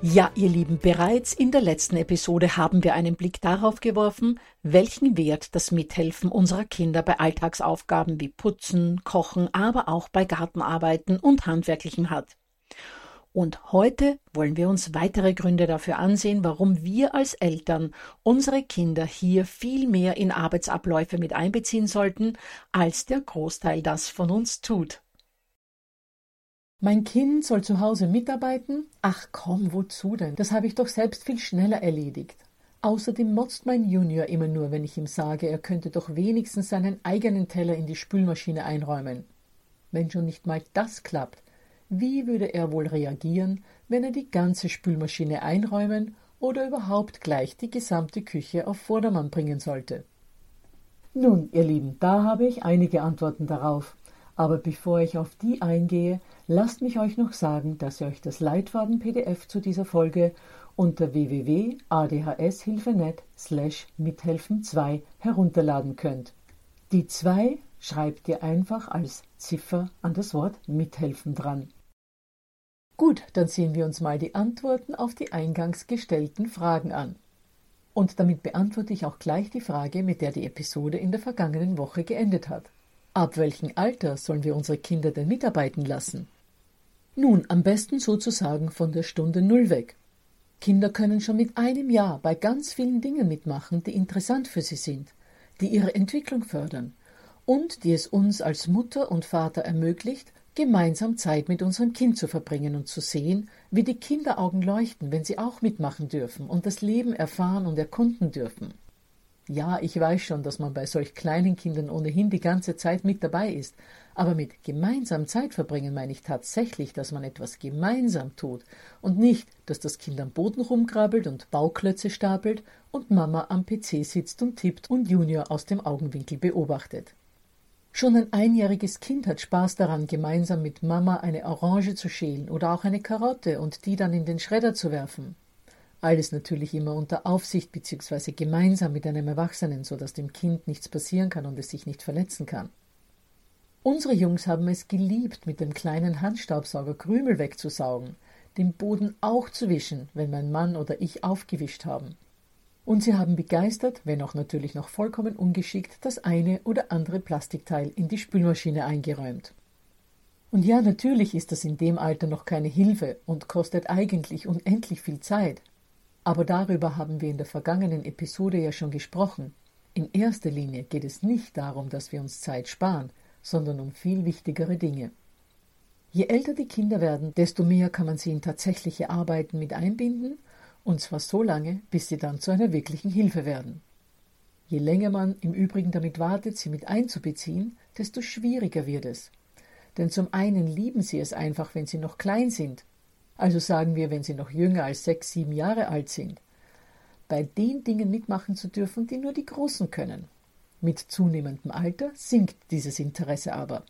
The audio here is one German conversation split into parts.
Ja, ihr Lieben, bereits in der letzten Episode haben wir einen Blick darauf geworfen, welchen Wert das Mithelfen unserer Kinder bei Alltagsaufgaben wie Putzen, Kochen, aber auch bei Gartenarbeiten und Handwerklichem hat. Und heute wollen wir uns weitere Gründe dafür ansehen, warum wir als Eltern unsere Kinder hier viel mehr in Arbeitsabläufe mit einbeziehen sollten, als der Großteil das von uns tut. Mein Kind soll zu Hause mitarbeiten? Ach komm, wozu denn? Das habe ich doch selbst viel schneller erledigt. Außerdem motzt mein Junior immer nur, wenn ich ihm sage, er könnte doch wenigstens seinen eigenen Teller in die Spülmaschine einräumen. Wenn schon nicht mal das klappt, wie würde er wohl reagieren, wenn er die ganze Spülmaschine einräumen oder überhaupt gleich die gesamte Küche auf Vordermann bringen sollte? Nun, ihr Lieben, da habe ich einige Antworten darauf. Aber bevor ich auf die eingehe, lasst mich euch noch sagen, dass ihr euch das Leitfaden-PDF zu dieser Folge unter www.adhshilfenet slash mithelfen 2 herunterladen könnt. Die 2 schreibt ihr einfach als Ziffer an das Wort mithelfen dran. Gut, dann sehen wir uns mal die Antworten auf die eingangs gestellten Fragen an. Und damit beantworte ich auch gleich die Frage, mit der die Episode in der vergangenen Woche geendet hat. Ab welchem Alter sollen wir unsere Kinder denn mitarbeiten lassen? Nun, am besten sozusagen von der Stunde Null weg. Kinder können schon mit einem Jahr bei ganz vielen Dingen mitmachen, die interessant für sie sind, die ihre Entwicklung fördern und die es uns als Mutter und Vater ermöglicht, gemeinsam Zeit mit unserem Kind zu verbringen und zu sehen, wie die Kinderaugen leuchten, wenn sie auch mitmachen dürfen und das Leben erfahren und erkunden dürfen. Ja, ich weiß schon, dass man bei solch kleinen Kindern ohnehin die ganze Zeit mit dabei ist, aber mit gemeinsam Zeit verbringen meine ich tatsächlich, dass man etwas gemeinsam tut und nicht, dass das Kind am Boden rumkrabbelt und Bauklötze stapelt und Mama am PC sitzt und tippt und Junior aus dem Augenwinkel beobachtet. Schon ein einjähriges Kind hat Spaß daran, gemeinsam mit Mama eine Orange zu schälen oder auch eine Karotte und die dann in den Schredder zu werfen. Alles natürlich immer unter Aufsicht bzw. gemeinsam mit einem Erwachsenen, so dass dem Kind nichts passieren kann und es sich nicht verletzen kann. Unsere Jungs haben es geliebt, mit dem kleinen Handstaubsauger Krümel wegzusaugen, den Boden auch zu wischen, wenn mein Mann oder ich aufgewischt haben. Und sie haben begeistert, wenn auch natürlich noch vollkommen ungeschickt, das eine oder andere Plastikteil in die Spülmaschine eingeräumt. Und ja, natürlich ist das in dem Alter noch keine Hilfe und kostet eigentlich unendlich viel Zeit. Aber darüber haben wir in der vergangenen Episode ja schon gesprochen. In erster Linie geht es nicht darum, dass wir uns Zeit sparen, sondern um viel wichtigere Dinge. Je älter die Kinder werden, desto mehr kann man sie in tatsächliche Arbeiten mit einbinden, und zwar so lange, bis sie dann zu einer wirklichen Hilfe werden. Je länger man im Übrigen damit wartet, sie mit einzubeziehen, desto schwieriger wird es. Denn zum einen lieben sie es einfach, wenn sie noch klein sind, also sagen wir, wenn sie noch jünger als sechs, sieben Jahre alt sind, bei den Dingen mitmachen zu dürfen, die nur die Großen können. Mit zunehmendem Alter sinkt dieses Interesse aber.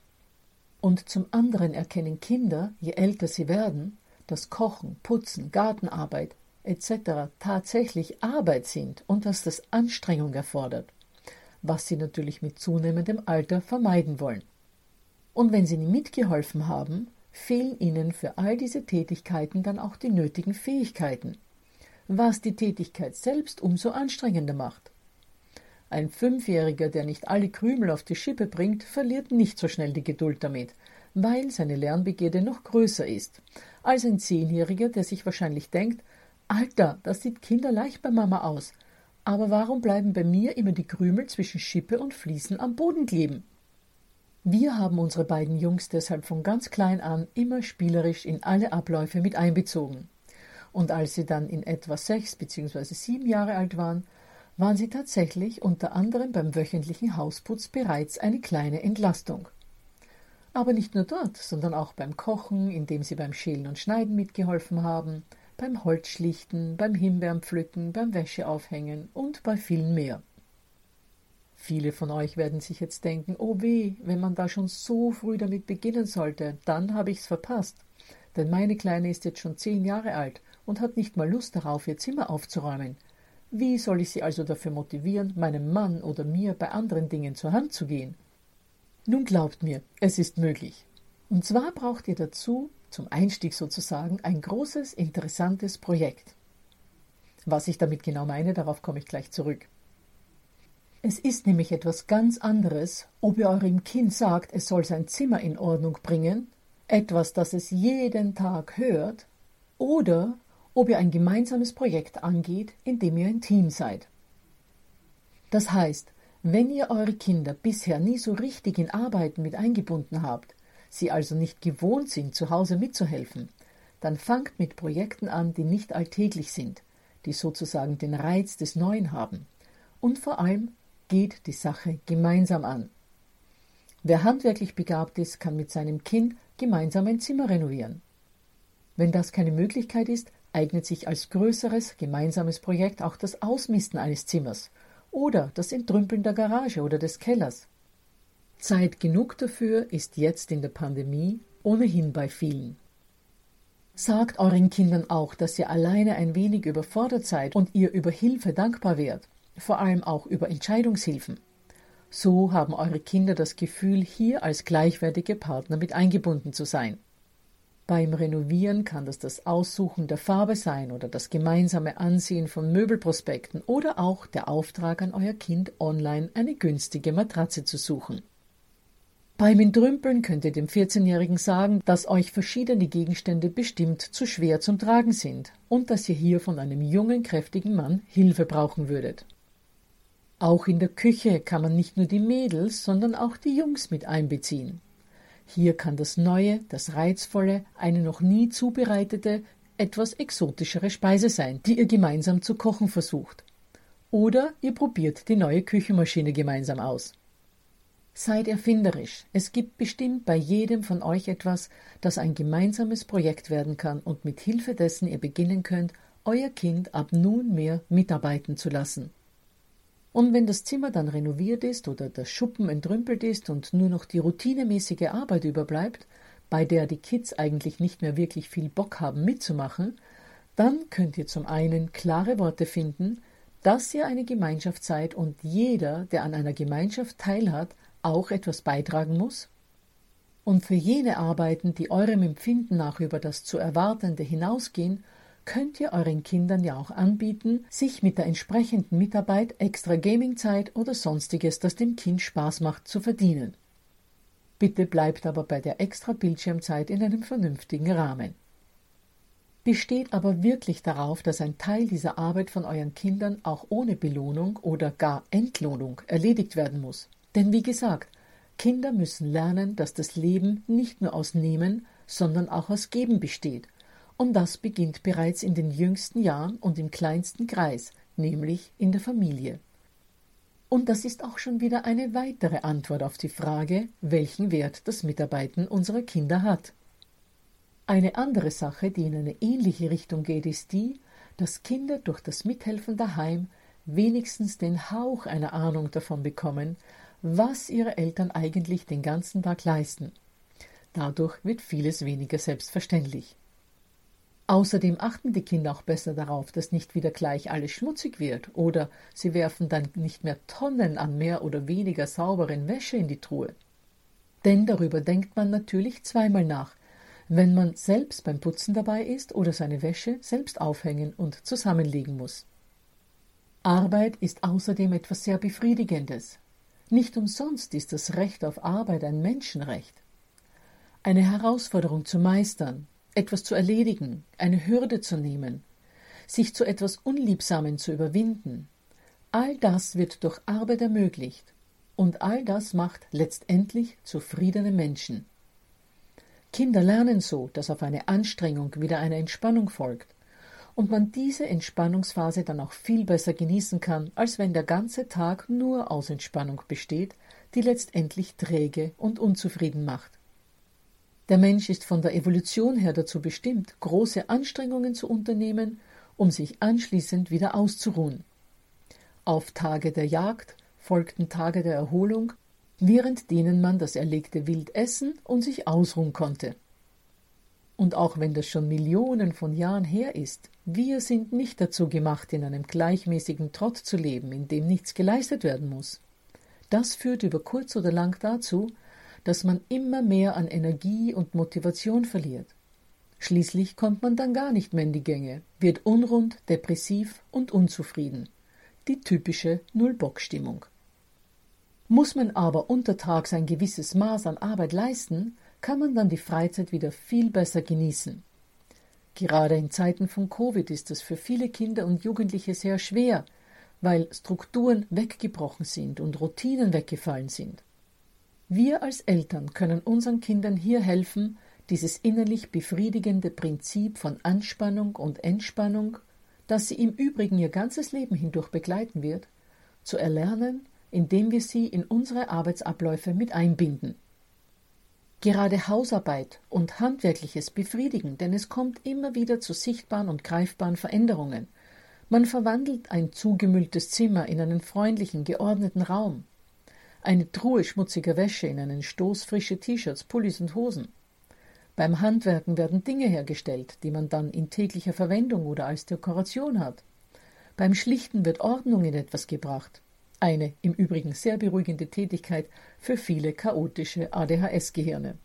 Und zum anderen erkennen Kinder, je älter sie werden, dass Kochen, Putzen, Gartenarbeit etc. tatsächlich Arbeit sind und dass das Anstrengung erfordert, was sie natürlich mit zunehmendem Alter vermeiden wollen. Und wenn sie nie mitgeholfen haben, fehlen ihnen für all diese Tätigkeiten dann auch die nötigen Fähigkeiten, was die Tätigkeit selbst umso anstrengender macht. Ein Fünfjähriger, der nicht alle Krümel auf die Schippe bringt, verliert nicht so schnell die Geduld damit, weil seine Lernbegierde noch größer ist, als ein Zehnjähriger, der sich wahrscheinlich denkt, Alter, das sieht kinderleicht bei Mama aus, aber warum bleiben bei mir immer die Krümel zwischen Schippe und Fliesen am Boden kleben? Wir haben unsere beiden Jungs deshalb von ganz klein an immer spielerisch in alle Abläufe mit einbezogen. Und als sie dann in etwa sechs bzw. sieben Jahre alt waren, waren sie tatsächlich unter anderem beim wöchentlichen Hausputz bereits eine kleine Entlastung. Aber nicht nur dort, sondern auch beim Kochen, indem sie beim Schälen und Schneiden mitgeholfen haben, beim Holzschlichten, beim Himbeerenpflücken, beim Wäscheaufhängen und bei vielen mehr. Viele von euch werden sich jetzt denken, oh weh, wenn man da schon so früh damit beginnen sollte, dann habe ich's verpasst. Denn meine Kleine ist jetzt schon zehn Jahre alt und hat nicht mal Lust darauf, ihr Zimmer aufzuräumen. Wie soll ich sie also dafür motivieren, meinem Mann oder mir bei anderen Dingen zur Hand zu gehen? Nun glaubt mir, es ist möglich. Und zwar braucht ihr dazu, zum Einstieg sozusagen, ein großes, interessantes Projekt. Was ich damit genau meine, darauf komme ich gleich zurück. Es ist nämlich etwas ganz anderes, ob ihr eurem Kind sagt, es soll sein Zimmer in Ordnung bringen, etwas, das es jeden Tag hört, oder ob ihr ein gemeinsames Projekt angeht, in dem ihr ein Team seid. Das heißt, wenn ihr eure Kinder bisher nie so richtig in Arbeiten mit eingebunden habt, sie also nicht gewohnt sind, zu Hause mitzuhelfen, dann fangt mit Projekten an, die nicht alltäglich sind, die sozusagen den Reiz des Neuen haben und vor allem geht die Sache gemeinsam an. Wer handwerklich begabt ist, kann mit seinem Kind gemeinsam ein Zimmer renovieren. Wenn das keine Möglichkeit ist, eignet sich als größeres gemeinsames Projekt auch das Ausmisten eines Zimmers oder das Entrümpeln der Garage oder des Kellers. Zeit genug dafür ist jetzt in der Pandemie ohnehin bei vielen. Sagt euren Kindern auch, dass ihr alleine ein wenig überfordert seid und ihr über Hilfe dankbar wärt vor allem auch über Entscheidungshilfen. So haben eure Kinder das Gefühl, hier als gleichwertige Partner mit eingebunden zu sein. Beim Renovieren kann das das Aussuchen der Farbe sein oder das gemeinsame Ansehen von Möbelprospekten oder auch der Auftrag an euer Kind, online eine günstige Matratze zu suchen. Beim Entrümpeln könnt ihr dem 14-Jährigen sagen, dass euch verschiedene Gegenstände bestimmt zu schwer zum Tragen sind und dass ihr hier von einem jungen, kräftigen Mann Hilfe brauchen würdet. Auch in der Küche kann man nicht nur die Mädels, sondern auch die Jungs mit einbeziehen. Hier kann das Neue, das Reizvolle, eine noch nie zubereitete, etwas exotischere Speise sein, die ihr gemeinsam zu kochen versucht. Oder ihr probiert die neue Küchenmaschine gemeinsam aus. Seid erfinderisch. Es gibt bestimmt bei jedem von euch etwas, das ein gemeinsames Projekt werden kann und mit Hilfe dessen ihr beginnen könnt, euer Kind ab nunmehr mitarbeiten zu lassen. Und wenn das Zimmer dann renoviert ist oder der Schuppen entrümpelt ist und nur noch die routinemäßige Arbeit überbleibt, bei der die Kids eigentlich nicht mehr wirklich viel Bock haben mitzumachen, dann könnt ihr zum einen klare Worte finden, dass ihr eine Gemeinschaft seid und jeder, der an einer Gemeinschaft teilhat, auch etwas beitragen muss. Und für jene Arbeiten, die eurem Empfinden nach über das zu Erwartende hinausgehen, könnt ihr euren Kindern ja auch anbieten, sich mit der entsprechenden Mitarbeit extra Gamingzeit oder sonstiges, das dem Kind Spaß macht, zu verdienen. Bitte bleibt aber bei der extra Bildschirmzeit in einem vernünftigen Rahmen. Besteht aber wirklich darauf, dass ein Teil dieser Arbeit von euren Kindern auch ohne Belohnung oder gar Entlohnung erledigt werden muss. Denn wie gesagt, Kinder müssen lernen, dass das Leben nicht nur aus Nehmen, sondern auch aus Geben besteht und das beginnt bereits in den jüngsten Jahren und im kleinsten Kreis, nämlich in der Familie. Und das ist auch schon wieder eine weitere Antwort auf die Frage, welchen Wert das Mitarbeiten unserer Kinder hat. Eine andere Sache, die in eine ähnliche Richtung geht, ist die, dass Kinder durch das Mithelfen daheim wenigstens den Hauch einer Ahnung davon bekommen, was ihre Eltern eigentlich den ganzen Tag leisten. Dadurch wird vieles weniger selbstverständlich. Außerdem achten die Kinder auch besser darauf, dass nicht wieder gleich alles schmutzig wird oder sie werfen dann nicht mehr Tonnen an mehr oder weniger sauberen Wäsche in die Truhe. Denn darüber denkt man natürlich zweimal nach, wenn man selbst beim Putzen dabei ist oder seine Wäsche selbst aufhängen und zusammenlegen muss. Arbeit ist außerdem etwas sehr Befriedigendes. Nicht umsonst ist das Recht auf Arbeit ein Menschenrecht. Eine Herausforderung zu meistern, etwas zu erledigen, eine Hürde zu nehmen, sich zu etwas Unliebsamen zu überwinden, all das wird durch Arbeit ermöglicht, und all das macht letztendlich zufriedene Menschen. Kinder lernen so, dass auf eine Anstrengung wieder eine Entspannung folgt und man diese Entspannungsphase dann auch viel besser genießen kann, als wenn der ganze Tag nur aus Entspannung besteht, die letztendlich träge und unzufrieden macht. Der Mensch ist von der Evolution her dazu bestimmt, große Anstrengungen zu unternehmen, um sich anschließend wieder auszuruhen. Auf Tage der Jagd folgten Tage der Erholung, während denen man das erlegte Wild essen und sich ausruhen konnte. Und auch wenn das schon Millionen von Jahren her ist, wir sind nicht dazu gemacht, in einem gleichmäßigen Trott zu leben, in dem nichts geleistet werden muss. Das führt über kurz oder lang dazu, dass man immer mehr an Energie und Motivation verliert. Schließlich kommt man dann gar nicht mehr in die Gänge, wird unrund, depressiv und unzufrieden. Die typische Null-Bock-Stimmung. Muss man aber untertags ein gewisses Maß an Arbeit leisten, kann man dann die Freizeit wieder viel besser genießen. Gerade in Zeiten von Covid ist es für viele Kinder und Jugendliche sehr schwer, weil Strukturen weggebrochen sind und Routinen weggefallen sind. Wir als Eltern können unseren Kindern hier helfen, dieses innerlich befriedigende Prinzip von Anspannung und Entspannung, das sie im Übrigen ihr ganzes Leben hindurch begleiten wird, zu erlernen, indem wir sie in unsere Arbeitsabläufe mit einbinden. Gerade Hausarbeit und Handwerkliches befriedigen, denn es kommt immer wieder zu sichtbaren und greifbaren Veränderungen. Man verwandelt ein zugemülltes Zimmer in einen freundlichen, geordneten Raum eine Truhe schmutziger Wäsche in einen Stoß frische T-Shirts, Pullis und Hosen. Beim Handwerken werden Dinge hergestellt, die man dann in täglicher Verwendung oder als Dekoration hat. Beim Schlichten wird Ordnung in etwas gebracht. Eine im Übrigen sehr beruhigende Tätigkeit für viele chaotische ADHS-Gehirne.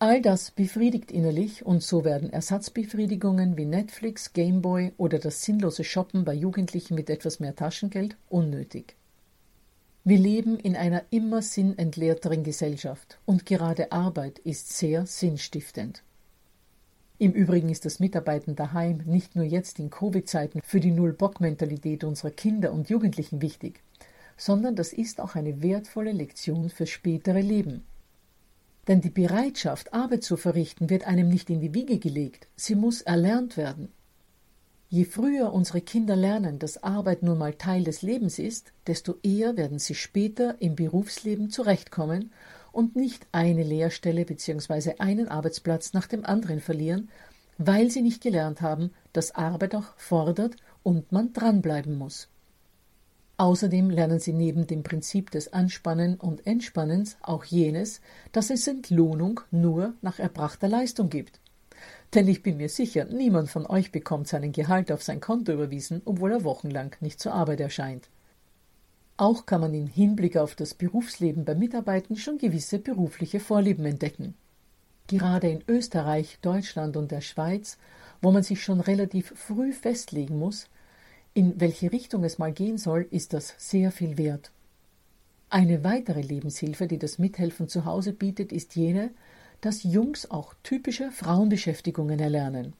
All das befriedigt innerlich und so werden Ersatzbefriedigungen wie Netflix, Gameboy oder das sinnlose Shoppen bei Jugendlichen mit etwas mehr Taschengeld unnötig. Wir leben in einer immer sinnentleerteren Gesellschaft und gerade Arbeit ist sehr sinnstiftend. Im Übrigen ist das Mitarbeiten daheim nicht nur jetzt in Covid-Zeiten für die Null-Bock-Mentalität unserer Kinder und Jugendlichen wichtig, sondern das ist auch eine wertvolle Lektion fürs spätere Leben. Denn die Bereitschaft, Arbeit zu verrichten, wird einem nicht in die Wiege gelegt, sie muss erlernt werden. Je früher unsere Kinder lernen, dass Arbeit nun mal Teil des Lebens ist, desto eher werden sie später im Berufsleben zurechtkommen und nicht eine Lehrstelle bzw. einen Arbeitsplatz nach dem anderen verlieren, weil sie nicht gelernt haben, dass Arbeit auch fordert und man dranbleiben muss. Außerdem lernen sie neben dem Prinzip des Anspannen und Entspannens auch jenes, dass es Entlohnung nur nach erbrachter Leistung gibt. Denn ich bin mir sicher, niemand von euch bekommt seinen Gehalt auf sein Konto überwiesen, obwohl er wochenlang nicht zur Arbeit erscheint. Auch kann man im Hinblick auf das Berufsleben bei Mitarbeitern schon gewisse berufliche Vorlieben entdecken. Gerade in Österreich, Deutschland und der Schweiz, wo man sich schon relativ früh festlegen muss, in welche Richtung es mal gehen soll, ist das sehr viel wert. Eine weitere Lebenshilfe, die das Mithelfen zu Hause bietet, ist jene, dass Jungs auch typische Frauenbeschäftigungen erlernen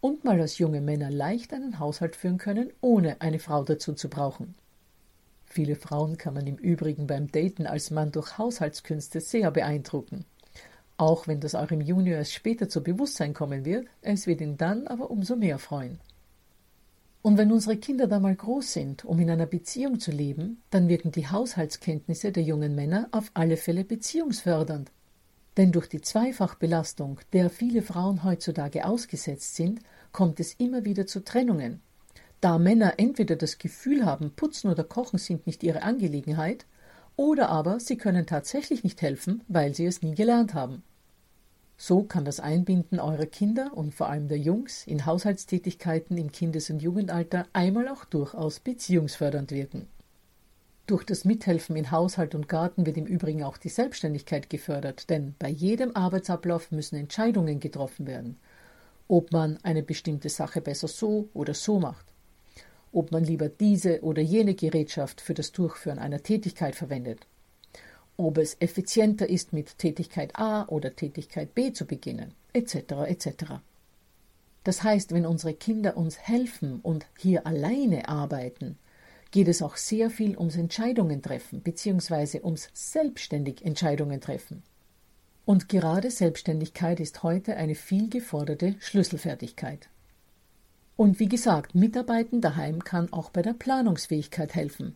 und mal als junge Männer leicht einen Haushalt führen können, ohne eine Frau dazu zu brauchen. Viele Frauen kann man im Übrigen beim Daten als Mann durch Haushaltskünste sehr beeindrucken. Auch wenn das eurem Junior erst später zu Bewusstsein kommen wird, es wird ihn dann aber umso mehr freuen. Und wenn unsere Kinder da mal groß sind, um in einer Beziehung zu leben, dann wirken die Haushaltskenntnisse der jungen Männer auf alle Fälle beziehungsfördernd. Denn durch die Zweifachbelastung, der viele Frauen heutzutage ausgesetzt sind, kommt es immer wieder zu Trennungen. Da Männer entweder das Gefühl haben, Putzen oder Kochen sind nicht ihre Angelegenheit, oder aber sie können tatsächlich nicht helfen, weil sie es nie gelernt haben. So kann das Einbinden eurer Kinder und vor allem der Jungs in Haushaltstätigkeiten im Kindes- und Jugendalter einmal auch durchaus beziehungsfördernd wirken. Durch das Mithelfen in Haushalt und Garten wird im Übrigen auch die Selbstständigkeit gefördert, denn bei jedem Arbeitsablauf müssen Entscheidungen getroffen werden, ob man eine bestimmte Sache besser so oder so macht, ob man lieber diese oder jene Gerätschaft für das Durchführen einer Tätigkeit verwendet, ob es effizienter ist, mit Tätigkeit A oder Tätigkeit B zu beginnen, etc. etc. Das heißt, wenn unsere Kinder uns helfen und hier alleine arbeiten, geht es auch sehr viel ums Entscheidungen treffen bzw. ums selbstständig Entscheidungen treffen. Und gerade Selbstständigkeit ist heute eine viel geforderte Schlüsselfertigkeit. Und wie gesagt, Mitarbeiten daheim kann auch bei der Planungsfähigkeit helfen.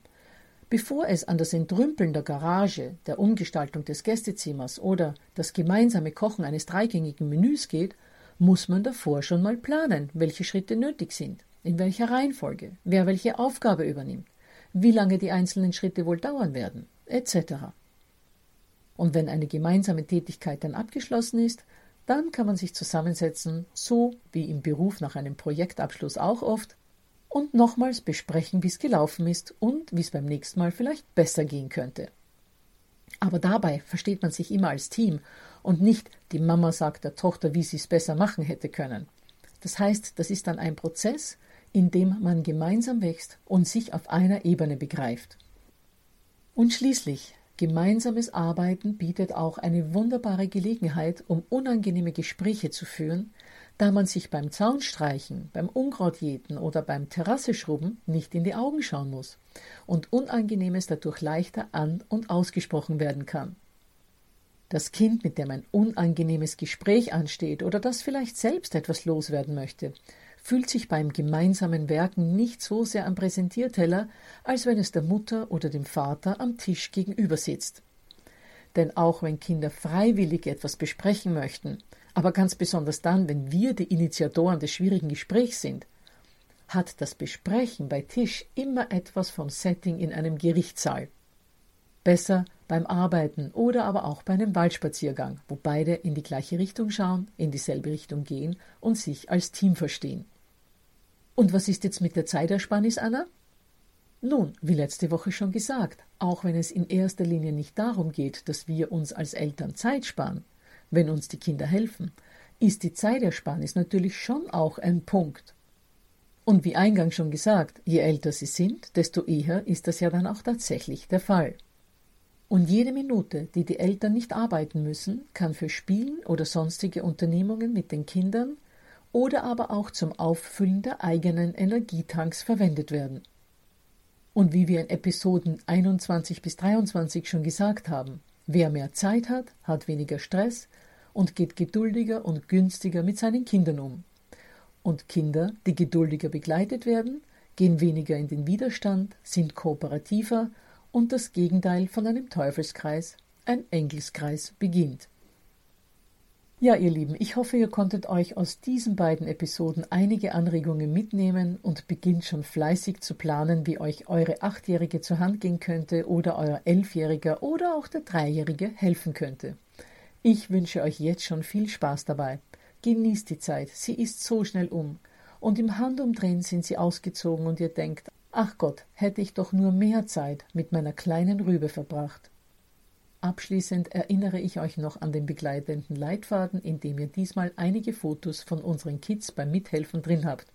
Bevor es an das Entrümpeln der Garage, der Umgestaltung des Gästezimmers oder das gemeinsame Kochen eines dreigängigen Menüs geht, muss man davor schon mal planen, welche Schritte nötig sind in welcher Reihenfolge, wer welche Aufgabe übernimmt, wie lange die einzelnen Schritte wohl dauern werden, etc. Und wenn eine gemeinsame Tätigkeit dann abgeschlossen ist, dann kann man sich zusammensetzen, so wie im Beruf nach einem Projektabschluss auch oft, und nochmals besprechen, wie es gelaufen ist und wie es beim nächsten Mal vielleicht besser gehen könnte. Aber dabei versteht man sich immer als Team und nicht die Mama sagt der Tochter, wie sie es besser machen hätte können. Das heißt, das ist dann ein Prozess, indem man gemeinsam wächst und sich auf einer Ebene begreift. Und schließlich, gemeinsames Arbeiten bietet auch eine wunderbare Gelegenheit, um unangenehme Gespräche zu führen, da man sich beim Zaunstreichen, beim Unkrautjäten oder beim Terrasseschrubben nicht in die Augen schauen muss und Unangenehmes dadurch leichter an- und ausgesprochen werden kann. Das Kind, mit dem ein unangenehmes Gespräch ansteht oder das vielleicht selbst etwas loswerden möchte, fühlt sich beim gemeinsamen Werken nicht so sehr am Präsentierteller, als wenn es der Mutter oder dem Vater am Tisch gegenüber sitzt. Denn auch wenn Kinder freiwillig etwas besprechen möchten, aber ganz besonders dann, wenn wir die Initiatoren des schwierigen Gesprächs sind, hat das Besprechen bei Tisch immer etwas vom Setting in einem Gerichtssaal. Besser beim Arbeiten oder aber auch bei einem Waldspaziergang, wo beide in die gleiche Richtung schauen, in dieselbe Richtung gehen und sich als Team verstehen. Und was ist jetzt mit der Zeitersparnis, Anna? Nun, wie letzte Woche schon gesagt, auch wenn es in erster Linie nicht darum geht, dass wir uns als Eltern Zeit sparen, wenn uns die Kinder helfen, ist die Zeitersparnis natürlich schon auch ein Punkt. Und wie eingangs schon gesagt, je älter sie sind, desto eher ist das ja dann auch tatsächlich der Fall. Und jede Minute, die die Eltern nicht arbeiten müssen, kann für Spielen oder sonstige Unternehmungen mit den Kindern oder aber auch zum Auffüllen der eigenen Energietanks verwendet werden. Und wie wir in Episoden 21 bis 23 schon gesagt haben, wer mehr Zeit hat, hat weniger Stress und geht geduldiger und günstiger mit seinen Kindern um. Und Kinder, die geduldiger begleitet werden, gehen weniger in den Widerstand, sind kooperativer und das Gegenteil von einem Teufelskreis, ein Engelskreis, beginnt. Ja, ihr Lieben, ich hoffe, ihr konntet euch aus diesen beiden Episoden einige Anregungen mitnehmen und beginnt schon fleißig zu planen, wie euch eure Achtjährige zur Hand gehen könnte oder euer Elfjähriger oder auch der Dreijährige helfen könnte. Ich wünsche euch jetzt schon viel Spaß dabei. Genießt die Zeit, sie ist so schnell um. Und im Handumdrehen sind sie ausgezogen und ihr denkt, ach Gott, hätte ich doch nur mehr Zeit mit meiner kleinen Rübe verbracht. Abschließend erinnere ich euch noch an den begleitenden Leitfaden, in dem ihr diesmal einige Fotos von unseren Kids beim Mithelfen drin habt,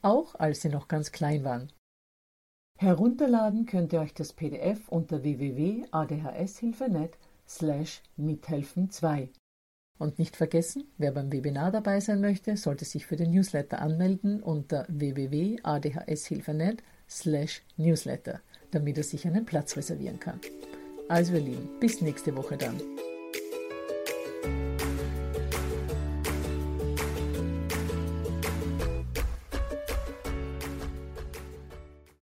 auch als sie noch ganz klein waren. Herunterladen könnt ihr euch das PDF unter www.adhshilfe.net slash mithelfen 2. Und nicht vergessen, wer beim Webinar dabei sein möchte, sollte sich für den Newsletter anmelden unter www.adhshilfe.net slash newsletter, damit er sich einen Platz reservieren kann. Also ihr Lieben, bis nächste Woche dann.